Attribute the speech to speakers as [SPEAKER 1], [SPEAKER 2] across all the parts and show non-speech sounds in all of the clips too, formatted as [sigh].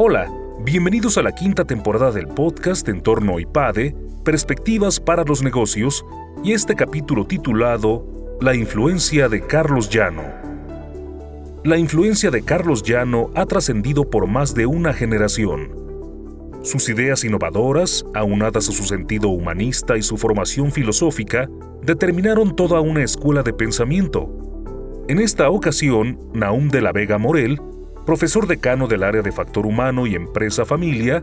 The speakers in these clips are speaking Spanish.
[SPEAKER 1] Hola, bienvenidos a la quinta temporada del podcast en torno a IPADE, Perspectivas para los Negocios, y este capítulo titulado La influencia de Carlos Llano. La influencia de Carlos Llano ha trascendido por más de una generación. Sus ideas innovadoras, aunadas a su sentido humanista y su formación filosófica, determinaron toda una escuela de pensamiento. En esta ocasión, Naum de la Vega Morel profesor decano del área de factor humano y empresa familia,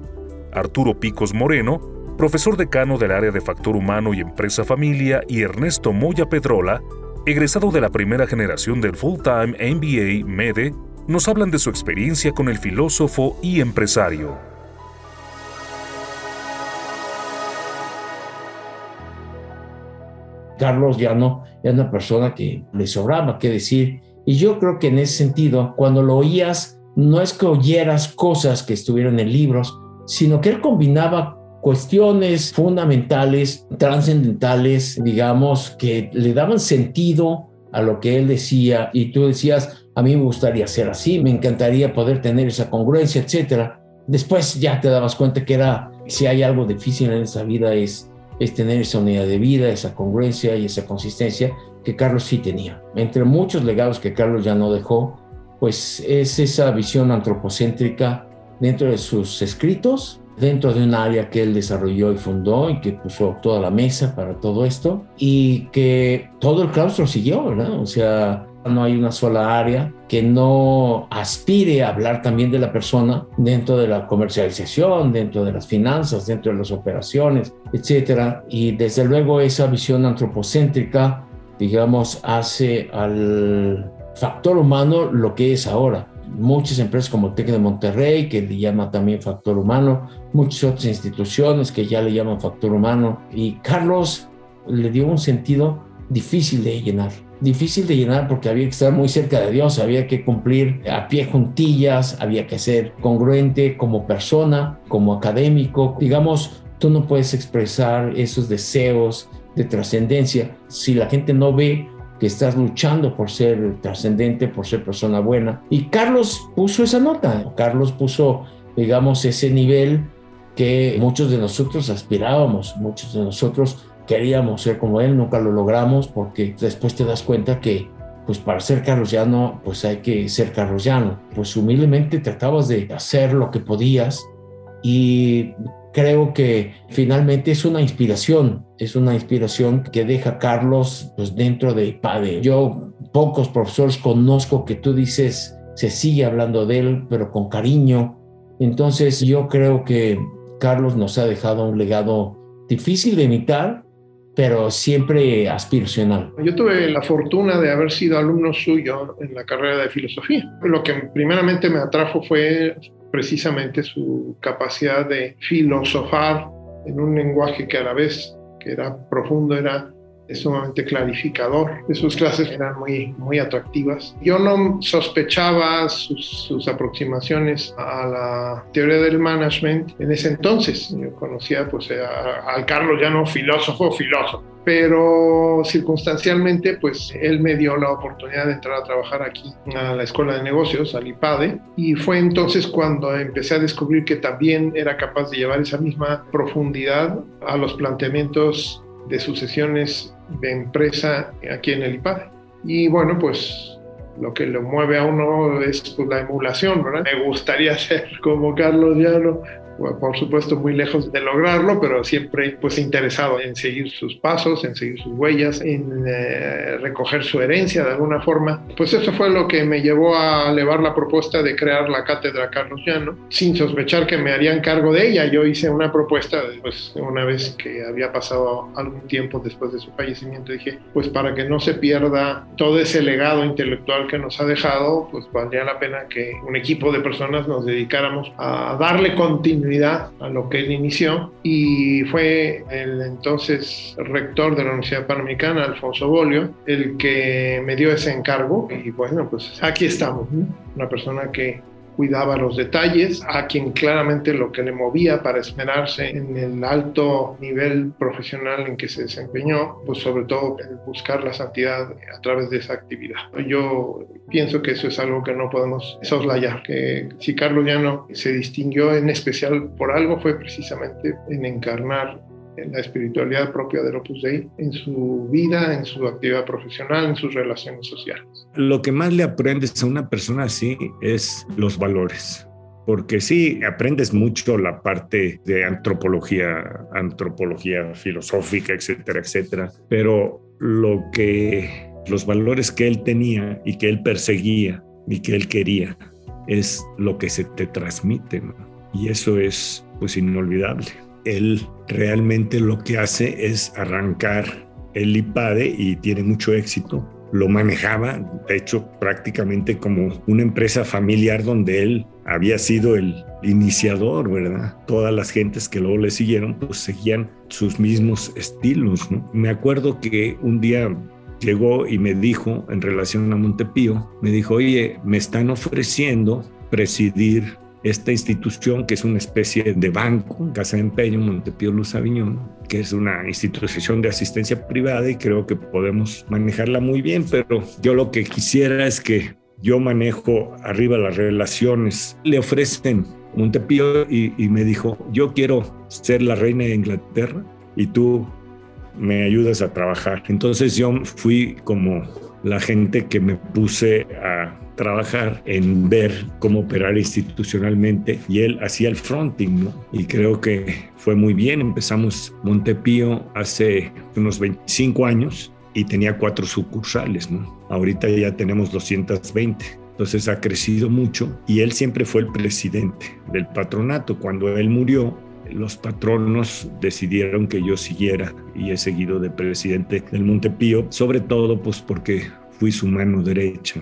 [SPEAKER 1] Arturo Picos Moreno, profesor decano del área de factor humano y empresa familia, y Ernesto Moya Pedrola, egresado de la primera generación del Full-Time MBA MEDE, nos hablan de su experiencia con el filósofo y empresario.
[SPEAKER 2] Carlos Llano era una persona que le sobraba qué decir y yo creo que en ese sentido, cuando lo oías no es que oyeras cosas que estuvieran en libros, sino que él combinaba cuestiones fundamentales, trascendentales, digamos, que le daban sentido a lo que él decía y tú decías, a mí me gustaría ser así, me encantaría poder tener esa congruencia, etcétera. Después ya te dabas cuenta que era, si hay algo difícil en esa vida es, es tener esa unidad de vida, esa congruencia y esa consistencia que Carlos sí tenía. Entre muchos legados que Carlos ya no dejó, pues es esa visión antropocéntrica dentro de sus escritos, dentro de un área que él desarrolló y fundó y que puso toda la mesa para todo esto y que todo el claustro siguió, ¿verdad? O sea, no hay una sola área que no aspire a hablar también de la persona dentro de la comercialización, dentro de las finanzas, dentro de las operaciones, etcétera. Y desde luego esa visión antropocéntrica, digamos, hace al factor humano lo que es ahora. Muchas empresas como TEC de Monterrey, que le llama también factor humano, muchas otras instituciones que ya le llaman factor humano. Y Carlos le dio un sentido difícil de llenar. Difícil de llenar porque había que estar muy cerca de Dios, había que cumplir a pie juntillas, había que ser congruente como persona, como académico. Digamos, tú no puedes expresar esos deseos de trascendencia si la gente no ve que estás luchando por ser trascendente, por ser persona buena. Y Carlos puso esa nota, Carlos puso, digamos, ese nivel que muchos de nosotros aspirábamos, muchos de nosotros queríamos ser como él, nunca lo logramos porque después te das cuenta que pues para ser Carlos Llano, pues hay que ser Carlos Llano. Pues humildemente tratabas de hacer lo que podías y creo que finalmente es una inspiración, es una inspiración que deja Carlos pues, dentro de IPADE. Yo pocos profesores conozco que tú dices, se sigue hablando de él, pero con cariño. Entonces yo creo que Carlos nos ha dejado un legado difícil de imitar, pero siempre aspiracional.
[SPEAKER 3] Yo tuve la fortuna de haber sido alumno suyo en la carrera de filosofía. Lo que primeramente me atrajo fue precisamente su capacidad de filosofar en un lenguaje que a la vez que era profundo, era sumamente clarificador. Sus clases eran muy, muy atractivas. Yo no sospechaba sus, aproximaciones a la teoría del management en ese entonces. Yo conocía pues, al Carlos Llano, filósofo, filósofo pero circunstancialmente pues él me dio la oportunidad de entrar a trabajar aquí a la Escuela de Negocios, al IPADE, y fue entonces cuando empecé a descubrir que también era capaz de llevar esa misma profundidad a los planteamientos de sucesiones de empresa aquí en el IPADE. Y bueno, pues lo que lo mueve a uno es pues, la emulación. Me gustaría [laughs] ser como Carlos Llano, por supuesto muy lejos de lograrlo, pero siempre pues interesado en seguir sus pasos, en seguir sus huellas, en eh, recoger su herencia de alguna forma. Pues eso fue lo que me llevó a elevar la propuesta de crear la cátedra Carlos Llano, sin sospechar que me harían cargo de ella. Yo hice una propuesta, pues una vez que había pasado algún tiempo después de su fallecimiento, dije, pues para que no se pierda todo ese legado intelectual que nos ha dejado, pues valdría la pena que un equipo de personas nos dedicáramos a darle continuidad a lo que él inició y fue el entonces rector de la Universidad Panamericana, Alfonso Bolio, el que me dio ese encargo y bueno, pues aquí estamos, una persona que cuidaba los detalles, a quien claramente lo que le movía para esmerarse en el alto nivel profesional en que se desempeñó, pues sobre todo buscar la santidad a través de esa actividad. Yo pienso que eso es algo que no podemos soslayar, que si Carlos Llano se distinguió en especial por algo fue precisamente en encarnar en la espiritualidad propia del Opus Dei en su vida, en su actividad profesional, en sus relaciones sociales.
[SPEAKER 4] Lo que más le aprendes a una persona así es los valores. Porque sí, aprendes mucho la parte de antropología, antropología filosófica, etcétera, etcétera. Pero lo que, los valores que él tenía y que él perseguía y que él quería es lo que se te transmite. Y eso es pues inolvidable él realmente lo que hace es arrancar el IPADE y tiene mucho éxito. Lo manejaba, de hecho, prácticamente como una empresa familiar donde él había sido el iniciador, ¿verdad? Todas las gentes que luego le siguieron, pues seguían sus mismos estilos. Me acuerdo que un día llegó y me dijo, en relación a Montepío, me dijo, oye, me están ofreciendo presidir esta institución que es una especie de banco, Casa de Empeño, Montepío Luz Aviñón, que es una institución de asistencia privada y creo que podemos manejarla muy bien, pero yo lo que quisiera es que yo manejo arriba las relaciones. Le ofrecen Montepío y, y me dijo, yo quiero ser la reina de Inglaterra y tú me ayudas a trabajar. Entonces yo fui como la gente que me puse a trabajar en ver cómo operar institucionalmente y él hacía el fronting, ¿no? Y creo que fue muy bien. Empezamos Montepío hace unos 25 años y tenía cuatro sucursales, ¿no? Ahorita ya tenemos 220. Entonces ha crecido mucho y él siempre fue el presidente del patronato. Cuando él murió, los patronos decidieron que yo siguiera y he seguido de presidente del Montepío, sobre todo pues porque fui su mano derecha.